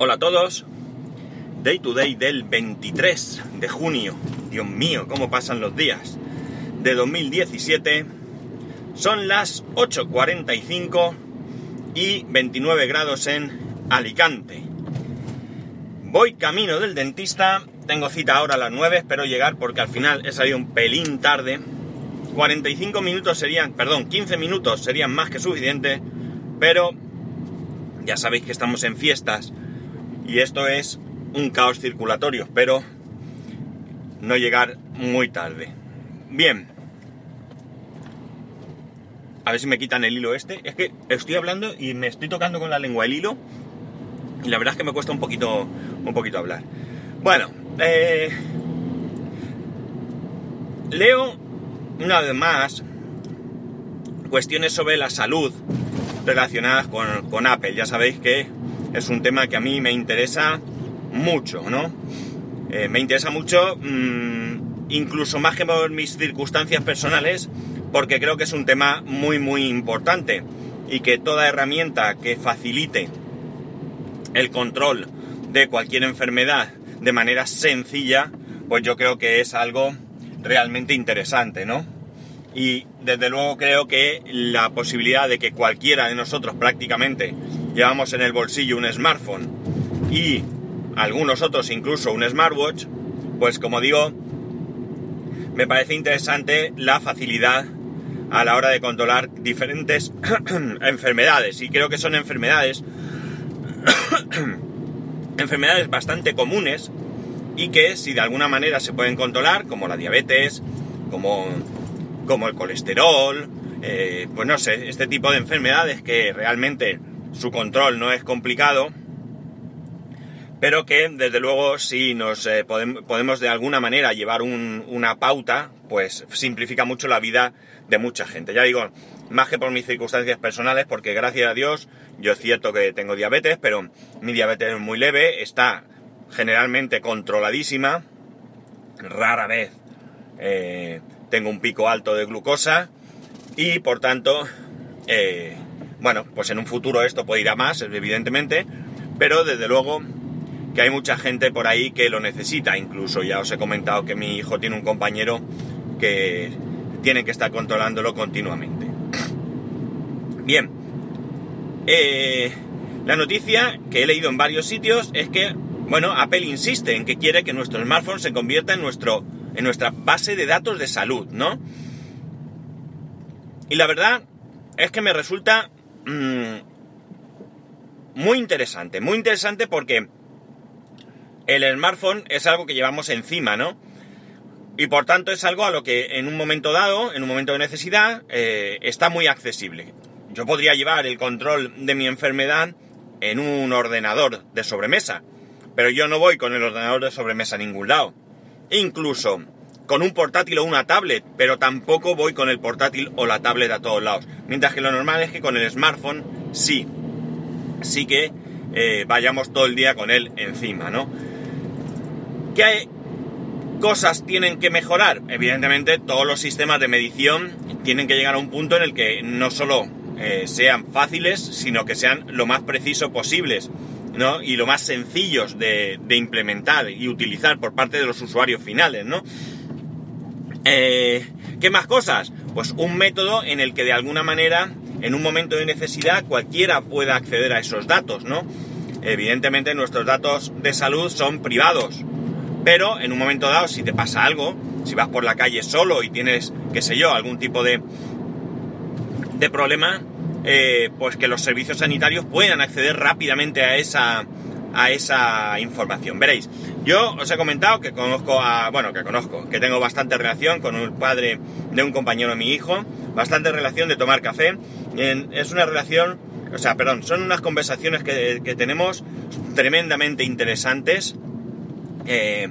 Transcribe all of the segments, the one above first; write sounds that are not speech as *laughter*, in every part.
Hola a todos. Day to day del 23 de junio. Dios mío, cómo pasan los días. De 2017. Son las 8.45 y 29 grados en Alicante. Voy camino del dentista. Tengo cita ahora a las 9. Espero llegar porque al final he salido un pelín tarde. 45 minutos serían, perdón, 15 minutos serían más que suficiente. Pero ya sabéis que estamos en fiestas y esto es un caos circulatorio. Espero no llegar muy tarde. Bien. A ver si me quitan el hilo este. Es que estoy hablando y me estoy tocando con la lengua el hilo. Y la verdad es que me cuesta un poquito, un poquito hablar. Bueno, eh, leo una vez más cuestiones sobre la salud relacionadas con, Apple. Ya sabéis que es un tema que a mí me interesa mucho, ¿no? Eh, me interesa mucho, mmm, incluso más que por mis circunstancias personales, porque creo que es un tema muy, muy importante y que toda herramienta que facilite el control de cualquier enfermedad de manera sencilla, pues yo creo que es algo realmente interesante, ¿no? Y desde luego creo que la posibilidad de que cualquiera de nosotros prácticamente llevamos en el bolsillo un smartphone y algunos otros incluso un smartwatch, pues como digo, me parece interesante la facilidad a la hora de controlar diferentes *clears throat* enfermedades. Y creo que son enfermedades, *clears throat* enfermedades bastante comunes y que si de alguna manera se pueden controlar, como la diabetes, como, como el colesterol, eh, pues no sé, este tipo de enfermedades que realmente su control no es complicado, pero que desde luego si nos eh, podemos, de alguna manera llevar un, una pauta, pues simplifica mucho la vida de mucha gente. Ya digo, más que por mis circunstancias personales, porque gracias a Dios yo es cierto que tengo diabetes, pero mi diabetes es muy leve, está generalmente controladísima, rara vez eh, tengo un pico alto de glucosa y por tanto, eh, bueno, pues en un futuro esto puede ir a más, evidentemente, pero desde luego que hay mucha gente por ahí que lo necesita, incluso ya os he comentado que mi hijo tiene un compañero que tiene que estar controlándolo continuamente. Bien, eh, la noticia que he leído en varios sitios es que, bueno, Apple insiste en que quiere que nuestro smartphone se convierta en, nuestro, en nuestra base de datos de salud, ¿no? Y la verdad es que me resulta muy interesante, muy interesante porque el smartphone es algo que llevamos encima, ¿no? Y por tanto es algo a lo que en un momento dado, en un momento de necesidad, eh, está muy accesible. Yo podría llevar el control de mi enfermedad en un ordenador de sobremesa, pero yo no voy con el ordenador de sobremesa a ningún lado. Incluso con un portátil o una tablet, pero tampoco voy con el portátil o la tablet a todos lados. Mientras que lo normal es que con el smartphone sí, sí que eh, vayamos todo el día con él encima, ¿no? ¿Qué cosas tienen que mejorar? Evidentemente todos los sistemas de medición tienen que llegar a un punto en el que no solo eh, sean fáciles, sino que sean lo más preciso posibles. ¿no? y lo más sencillos de, de, implementar y utilizar por parte de los usuarios finales, ¿no? Eh, ¿Qué más cosas? Pues un método en el que de alguna manera, en un momento de necesidad, cualquiera pueda acceder a esos datos, ¿no? Evidentemente nuestros datos de salud son privados, pero en un momento dado, si te pasa algo, si vas por la calle solo y tienes, qué sé yo, algún tipo de, de problema, eh, pues que los servicios sanitarios puedan acceder rápidamente a esa, a esa información. Veréis, yo os he comentado que conozco a, bueno, que conozco, que tengo bastante relación con un padre de un compañero de mi hijo, bastante relación de tomar café. Es una relación, o sea, perdón, son unas conversaciones que, que tenemos tremendamente interesantes. Eh,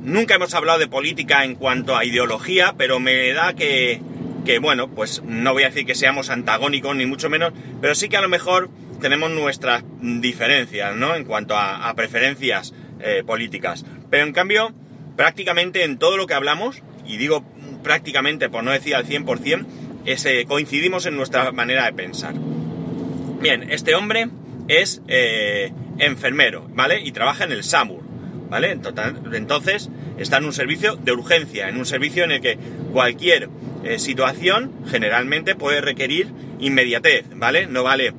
nunca hemos hablado de política en cuanto a ideología, pero me da que, que, bueno, pues no voy a decir que seamos antagónicos ni mucho menos, pero sí que a lo mejor tenemos nuestras diferencias, ¿no? En cuanto a, preferencias eh, políticas. Pero en cambio, prácticamente en todo lo que hablamos, y digo prácticamente por no decir al 100%, ese, coincidimos en nuestra manera de pensar. Bien, este hombre es eh, enfermero, ¿vale? Y trabaja en el SAMUR, ¿vale? Entonces está en un servicio de urgencia, en un servicio en el que cualquier eh, situación generalmente puede requerir inmediatez, ¿vale? No vale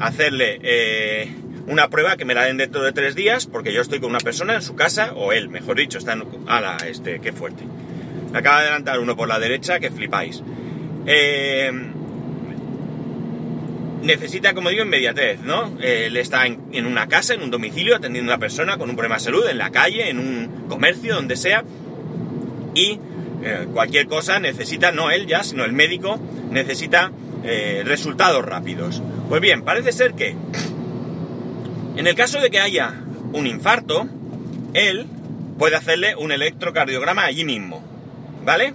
hacerle eh, una prueba que me la den dentro de tres días porque yo estoy con una persona en su casa, o él, mejor dicho, está en... ¡Hala! Este, qué fuerte. Acaba de adelantar uno por la derecha que flipáis. Eh, necesita, como digo, inmediatez, ¿no? Él está en, una casa, en un domicilio, atendiendo a una persona con un problema de salud, en la calle, en un comercio, donde sea, y eh, cualquier cosa necesita, no él ya, sino el médico, necesita eh, resultados rápidos. Pues bien, parece ser que en el caso de que haya un infarto, él puede hacerle un electrocardiograma allí mismo, ¿vale?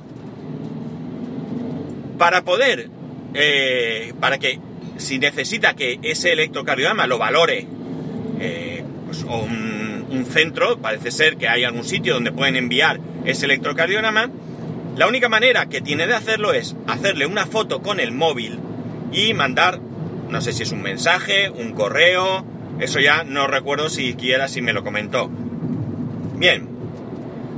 Para poder, eh, para que si necesita que ese electrocardiograma lo valore eh, pues, un, centro, parece ser que hay algún sitio donde pueden enviar ese electrocardiograma, la única manera que tiene de hacerlo es hacerle una foto con el móvil y mandar, no sé si es un mensaje, un correo, eso ya no recuerdo siquiera si me lo comentó. Bien,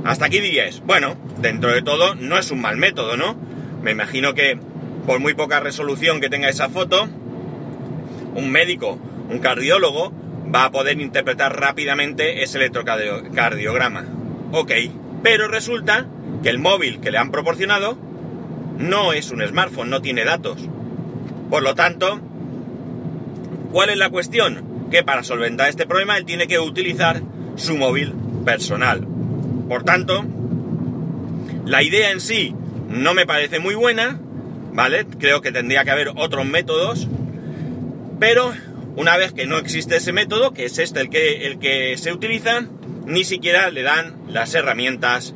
hasta aquí diríais, bueno, dentro de todo no es un mal método, ¿no? Me imagino que por muy poca resolución que tenga esa foto, un médico, un cardiólogo, va a poder interpretar rápidamente ese electrocardiograma. Ok, pero resulta que el móvil que le han proporcionado no es un smartphone, no tiene datos. Por lo tanto, ¿cuál es la cuestión? Que para solventar este problema él tiene que utilizar su móvil personal. Por tanto, la idea en sí no me parece muy buena, ¿vale? Creo que tendría que haber otros métodos pero una vez que no existe ese método, que es este el que, el que se utiliza, ni siquiera le dan las herramientas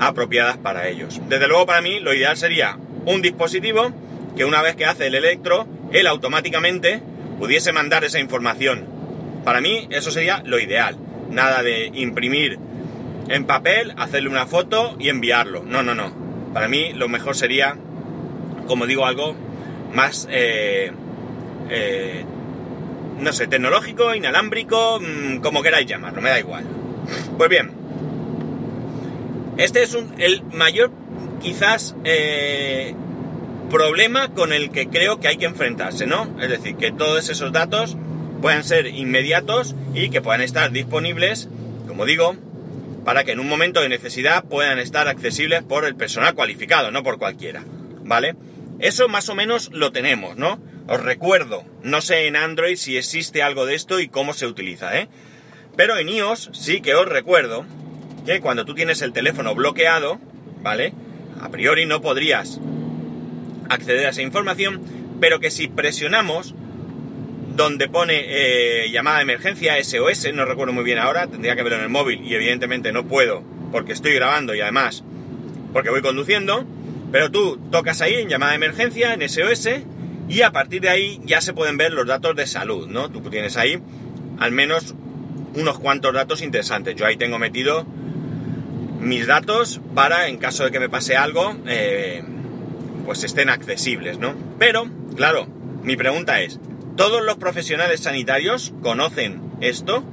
apropiadas para ellos. Desde luego para mí lo ideal sería un dispositivo que una vez que hace el electro, él automáticamente pudiese mandar esa información. Para mí eso sería lo ideal. Nada de imprimir en papel, hacerle una foto y enviarlo. No, no, no. Para mí lo mejor sería, como digo, algo más... Eh, eh, no sé, tecnológico, inalámbrico, mm, como queráis llamarlo, me da igual. Pues bien, este es un, el mayor, quizás, eh, problema con el que creo que hay que enfrentarse, ¿no? Es decir, que todos esos datos puedan ser inmediatos y que puedan estar disponibles, como digo, para que en un momento de necesidad puedan estar accesibles por el personal cualificado, no por cualquiera, ¿vale? Eso más o menos lo tenemos, ¿no? Os recuerdo, no sé en Android si existe algo de esto y cómo se utiliza, ¿eh? Pero en iOS sí que os recuerdo que cuando tú tienes el teléfono bloqueado, ¿vale? A priori no podrías acceder a esa información, pero que si presionamos donde pone eh, llamada de emergencia SOS, no recuerdo muy bien ahora, tendría que verlo en el móvil y evidentemente no puedo porque estoy grabando y además porque voy conduciendo, pero tú tocas ahí en llamada de emergencia, en SOS, y a partir de ahí ya se pueden ver los datos de salud, ¿no? Tú tienes ahí al menos unos cuantos datos interesantes. Yo ahí tengo metido mis datos para, en caso de que me pase algo, eh, pues estén accesibles, ¿no? Pero, claro, mi pregunta es, ¿todos los profesionales sanitarios conocen esto?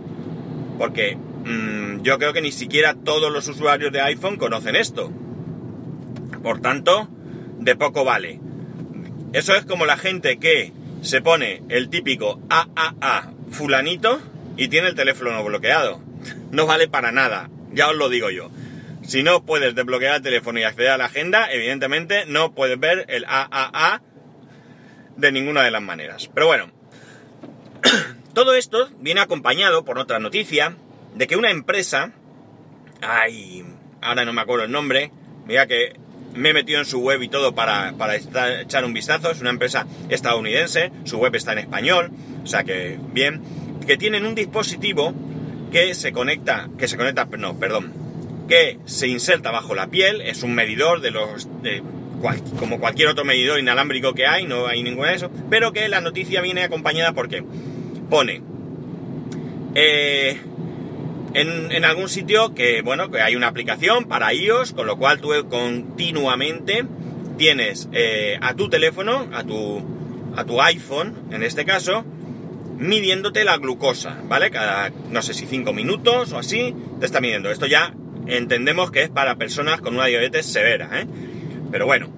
Porque mmm, yo creo que ni siquiera todos los usuarios de iPhone conocen esto. Por tanto, de poco vale. Eso es como la gente que se pone el típico AAA fulanito y tiene el teléfono bloqueado. No vale para nada, ya os lo digo yo. Si no puedes desbloquear el teléfono y acceder a la agenda, evidentemente no puedes ver el AAA de ninguna de las maneras. Pero bueno, *clears throat* todo esto viene acompañado por otra noticia de que una empresa, ay, ahora no me acuerdo el nombre, mira que me he metido en su web y todo para, echar un vistazo. Es una empresa estadounidense, su web está en español, o sea que bien, que tienen un dispositivo que se conecta, que se conecta, no, perdón, que se inserta bajo la piel, es un medidor de los, como cualquier otro medidor inalámbrico que hay, no hay ninguno de eso, pero que la noticia viene acompañada porque pone, eh, en, algún sitio que, bueno, que hay una aplicación para iOS, con lo cual tú continuamente tienes eh, a tu teléfono, a tu, a tu iPhone, en este caso, midiéndote la glucosa, ¿vale? Cada, no sé si 5 minutos o así, te está midiendo. Esto ya entendemos que es para personas con una diabetes severa, ¿eh? Pero bueno,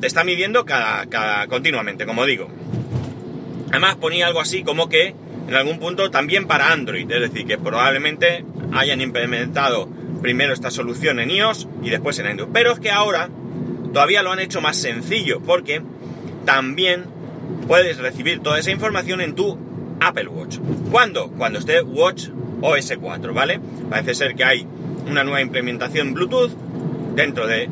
te está midiendo cada, cada, continuamente, como digo. Además ponía algo así como que en algún punto también para Android, es decir, que probablemente hayan implementado primero esta solución en iOS y después en Android. Pero es que ahora todavía lo han hecho más sencillo porque también puedes recibir toda esa información en tu Apple Watch. ¿Cuándo? Cuando esté Watch OS 4, ¿vale? Parece ser que hay una nueva implementación Bluetooth dentro de,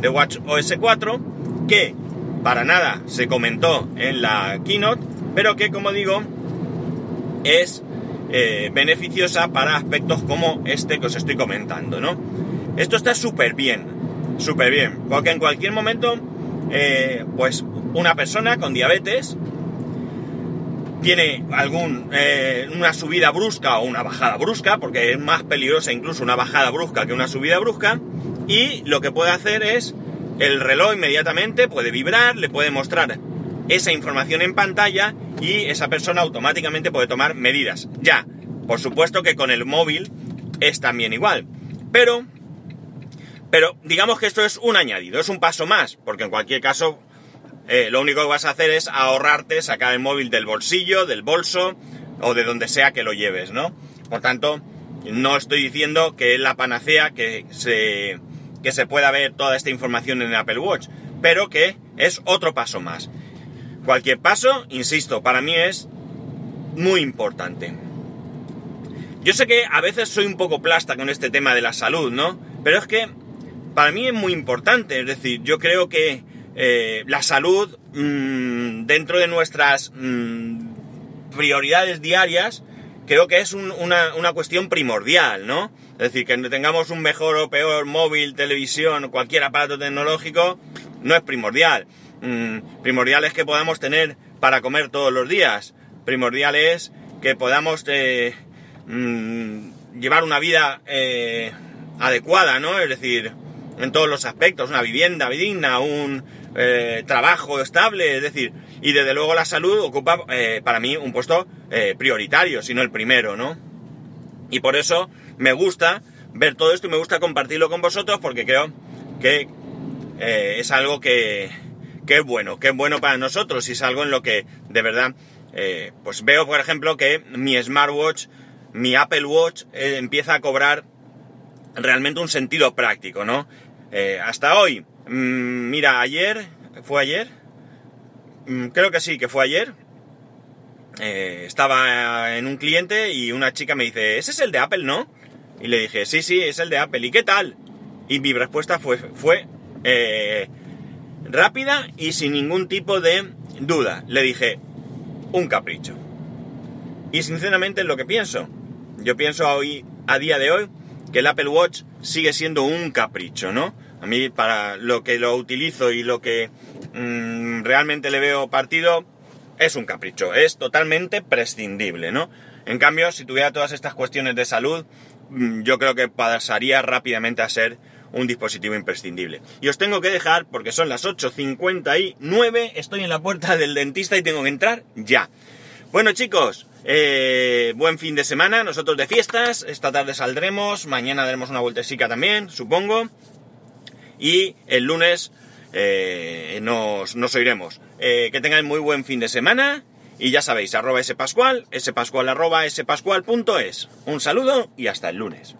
de Watch OS 4 que para nada se comentó en la keynote, pero que como digo es eh, beneficiosa para aspectos como este que os estoy comentando, ¿no? Esto está súper bien, súper bien, porque en cualquier momento, eh, pues una persona con diabetes tiene algún eh, una subida brusca o una bajada brusca, porque es más peligrosa incluso una bajada brusca que una subida brusca, y lo que puede hacer es el reloj inmediatamente puede vibrar, le puede mostrar esa información en pantalla y esa persona automáticamente puede tomar medidas. Ya, por supuesto que con el móvil es también igual, pero pero digamos que esto es un añadido, es un paso más, porque en cualquier caso eh, lo único que vas a hacer es ahorrarte, sacar el móvil del bolsillo, del bolso o de donde sea que lo lleves, ¿no? Por tanto, no estoy diciendo que es la panacea que se, que se pueda ver toda esta información en el Apple Watch, pero que es otro paso más. Cualquier paso, insisto, para mí es muy importante. Yo sé que a veces soy un poco plasta con este tema de la salud, ¿no? Pero es que para mí es muy importante, es decir, yo creo que eh, la salud mmm, dentro de nuestras mmm, prioridades diarias creo que es un, una, una, cuestión primordial, ¿no? Es decir, que tengamos un mejor o peor móvil, televisión cualquier aparato tecnológico no es primordial. Mm, primordial es que podamos tener para comer todos los días. Primordial es que podamos eh, mm, llevar una vida eh, adecuada, ¿no? Es decir, en todos los aspectos, una vivienda digna, un eh, trabajo estable, es decir, y desde luego la salud ocupa eh, para mí un puesto eh, prioritario, si no el primero, ¿no? Y por eso me gusta ver todo esto y me gusta compartirlo con vosotros porque creo que es algo que, que, es bueno, que es bueno para nosotros y es algo en lo que de verdad, pues veo por ejemplo que mi smartwatch, mi Apple Watch empieza a cobrar realmente un sentido práctico, ¿no? Hasta hoy Mm, mira, ayer, ¿fue ayer? Mm, creo que sí, que fue ayer. Eh, estaba en un cliente y una chica me dice, ese es el de Apple, ¿no? Y le dije, sí, sí, es el de Apple. ¿Y qué tal? Y mi respuesta fue, fue eh, rápida y sin ningún tipo de duda. Le dije, un capricho. Y sinceramente lo que pienso. Yo pienso hoy, a día de hoy, que el Apple Watch sigue siendo un capricho, ¿no? A mí, para lo que lo utilizo y lo que mmm, realmente le veo partido, es un capricho, es totalmente prescindible, ¿no? En cambio, si tuviera todas estas cuestiones de salud, mmm, yo creo que pasaría rápidamente a ser un dispositivo imprescindible. Y os tengo que dejar porque son las 8.59, estoy en la puerta del dentista y tengo que entrar ya. Bueno chicos, eh, buen fin de semana, nosotros de fiestas, esta tarde saldremos, mañana daremos una vueltecita también, supongo y el lunes eh, nos, nos, oiremos. Eh, que tengáis muy buen fin de semana y ya sabéis, arroba spascual, spascual arroba spascual.es. Un saludo y hasta el lunes.